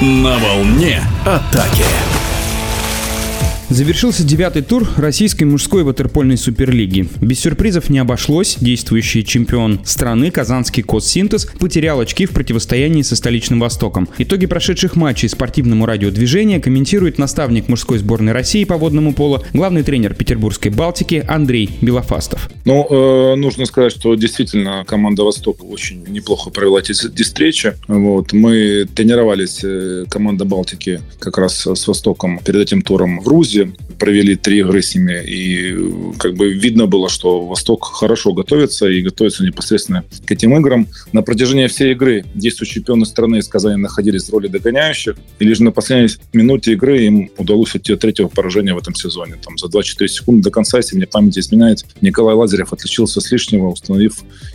На волне атаки. Завершился девятый тур российской мужской ватерпольной суперлиги. Без сюрпризов не обошлось. Действующий чемпион страны Казанский Коссинтез потерял очки в противостоянии со столичным Востоком. Итоги прошедших матчей спортивному радиодвижения комментирует наставник мужской сборной России по водному полу, главный тренер Петербургской Балтики Андрей Белофастов. Ну, э, нужно сказать, что действительно команда Восток очень неплохо провела эти, встречи. Вот. Мы тренировались, э, команда Балтики, как раз с Востоком перед этим туром в Грузии Грузии, провели три игры с ними, и как бы видно было, что Восток хорошо готовится и готовится непосредственно к этим играм. На протяжении всей игры действующие чемпионы страны из Казани находились в роли догоняющих, и лишь на последней минуте игры им удалось уйти от третьего поражения в этом сезоне. Там за 2-4 секунды до конца, если мне память изменяет, Николай Лазарев отличился с лишнего, установив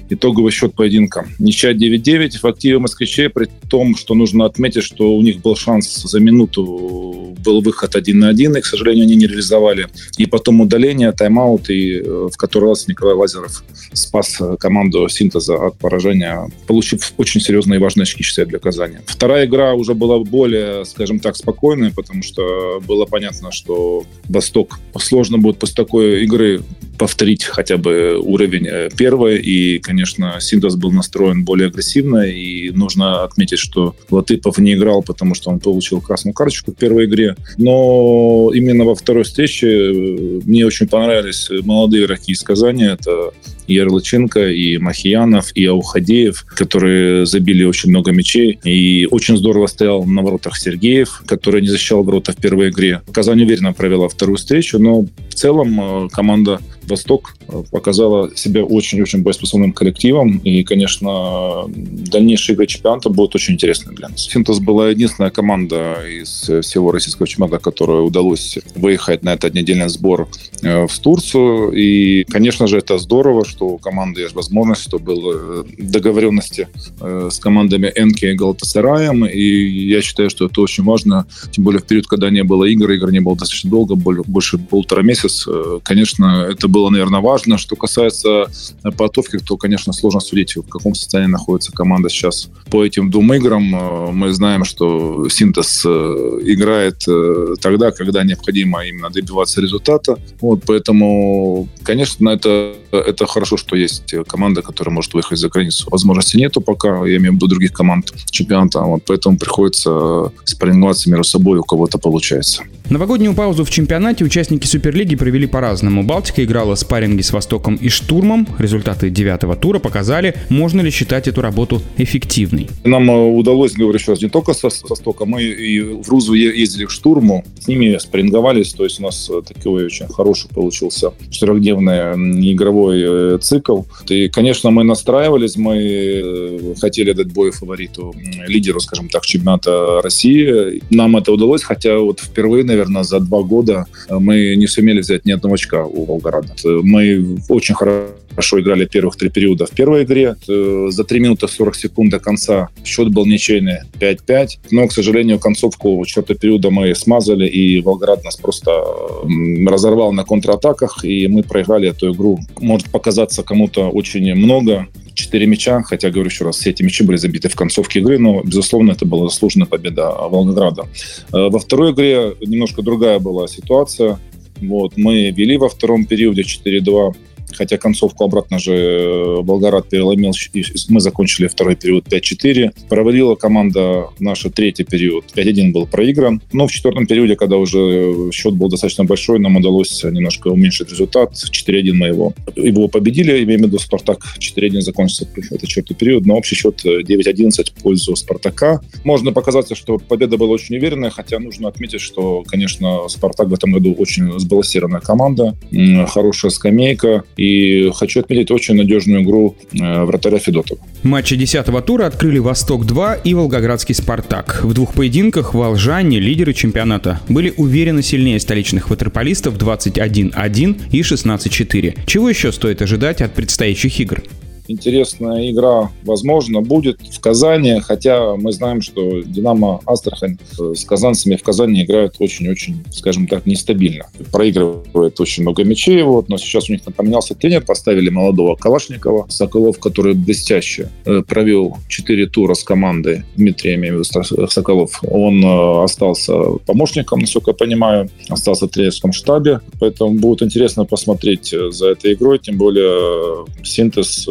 итоговый счет поединка. Ничья 9-9 в активе москвичей, при том, что нужно отметить, что у них был шанс за минуту был выход один на один, и, к сожалению, они не реализовали. И потом удаление, тайм-аут, и э, в который раз Николай Лазеров спас э, команду синтеза от поражения, получив очень серьезные и важные очки, считаю, для Казани. Вторая игра уже была более, скажем так, спокойная, потому что было понятно, что Восток сложно будет после такой игры повторить хотя бы уровень э, первой. И, конечно, Синтез был настроен более агрессивно. И нужно отметить, что Латыпов не играл, потому что он получил красную карточку в первой игре. Но именно во второй встрече э, мне очень понравились молодые игроки из Казани. Это и Ярлыченко, и Махиянов, и Аухадеев, которые забили очень много мячей. И очень здорово стоял на воротах Сергеев, который не защищал ворота в первой игре. Казань уверенно провела вторую встречу, но в целом э, команда «Восток» показала себя очень-очень боеспособным коллективом. И, конечно, дальнейшие игры чемпионата будут очень интересны для нас. «Синтез» была единственная команда из всего российского чемпионата, которой удалось выехать на этот недельный сбор э, в Турцию. И, конечно же, это здорово, что у команды есть возможность, что было договоренности э, с командами Энки и Галтасараем. И я считаю, что это очень важно, тем более в период, когда не было игр, игр не было достаточно долго, больше полтора месяца. Э, конечно, это было, наверное, важно. Что касается подготовки, то, конечно, сложно судить, в каком состоянии находится команда сейчас по этим двум играм. Э, мы знаем, что синтез играет тогда, когда необходимо именно добиваться результата. Вот, поэтому, конечно, это, это хорошо хорошо, что есть команда, которая может выехать за границу. Возможности нету пока, я имею в виду других команд чемпионата, вот поэтому приходится спарринговаться между собой, у кого-то получается. Новогоднюю паузу в чемпионате участники Суперлиги провели по-разному. Балтика играла спарринги с Востоком и Штурмом. Результаты девятого тура показали, можно ли считать эту работу эффективной. Нам э, удалось, говорю еще раз, не только со, Востоком, мы и в Рузу ездили к Штурму, с ними спарринговались, то есть у нас э, такой очень хороший получился четырехдневный игровой э, цикл. И, конечно, мы настраивались, мы хотели дать бой фавориту, лидеру, скажем так, чемпионата России. Нам это удалось, хотя вот впервые, наверное, за два года мы не сумели взять ни одного очка у Волгограда. Мы очень хорошо играли первых три периода в первой игре. За 3 минуты 40 секунд до конца счет был ничейный 5-5. Но, к сожалению, концовку четвертого периода мы смазали, и Волгоград нас просто разорвал на контратаках, и мы проиграли эту игру. Может показаться кому-то очень много, 4 мяча, хотя, говорю еще раз, все эти мячи были забиты в концовке игры, но, безусловно, это была заслуженная победа Волгограда. Э, во второй игре немножко другая была ситуация. Вот, мы вели во втором периоде 4-2, хотя концовку обратно же э, Волгоград переломил, мы закончили второй период 5-4. Проводила команда наша третий период, 5-1 был проигран. Но в четвертом периоде, когда уже счет был достаточно большой, нам удалось немножко уменьшить результат. 4-1 мы его, его победили, имеем в виду Спартак 4-1 закончился этот четвертый период, но общий счет 9-11 в пользу Спартака. Можно показаться, что победа была очень уверенная, хотя нужно отметить, что, конечно, Спартак в этом году очень сбалансированная команда, хорошая скамейка, хочу отметить очень надежную игру э, вратаря Федотова. Матчи 10-го тура открыли «Восток-2» и «Волгоградский Спартак». В двух поединках волжане, лидеры чемпионата, были уверенно сильнее столичных ватерполистов 21-1 и 16-4. Чего еще стоит ожидать от предстоящих игр? Интересная игра, возможно, будет в Казани, хотя мы знаем, что «Динамо Астрахань» с казанцами в Казани играют очень-очень, скажем так, нестабильно. Проигрывает очень много мячей, вот, но сейчас у них поменялся тренер, поставили молодого Калашникова, Соколов, который блестяще э, провел 4 тура с командой, Дмитрий, я имею виду Соколов, он э, остался помощником, насколько я понимаю, остался в тренерском штабе, поэтому будет интересно посмотреть э, за этой игрой, тем более синтез,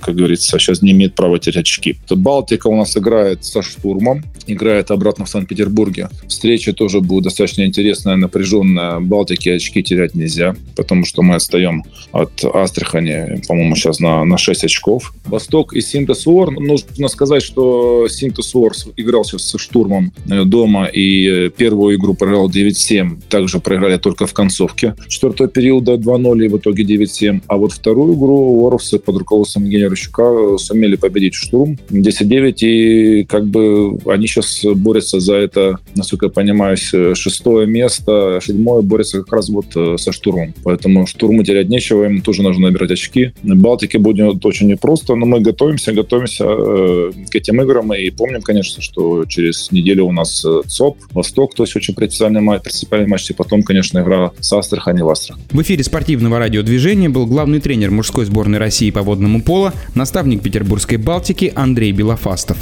как говорится, сейчас не имеет права терять очки. Балтика у нас играет со штурмом, играет обратно в Санкт-Петербурге. Встреча тоже будет достаточно интересная, напряженная. Балтике очки терять нельзя, потому что мы отстаем от Астрахани, по-моему, сейчас на, на 6 очков. Восток и Синтез Уор. Нужно сказать, что Синтез Уор играл сейчас со штурмом э, дома и э, первую игру проиграл 9-7. Также проиграли только в концовке четвертого периода 2-0 и в итоге 9-7. А вот вторую игру Уоровцы под руководством Евгения Рощука сумели победить штурм 10-9. И как бы они сейчас борются за это, насколько я понимаю, шестое место. Седьмое борется как раз вот э, со штурмом. Поэтому штурму терять нечего, им тоже нужно набирать очки. Балтике будет очень непросто, но мы готовимся, готовимся э, к этим играм и помним, конечно, что через неделю у нас э, ЦОП, Восток, то есть очень принципиальный матч, принципиальный матч, и потом, конечно, игра с Астрахани в Астрах. В эфире спортивного радиодвижения был главный тренер мужской сборной России по водному поло, наставник Петербургской Балтики Андрей Белофастов.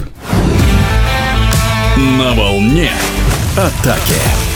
На волне атаки.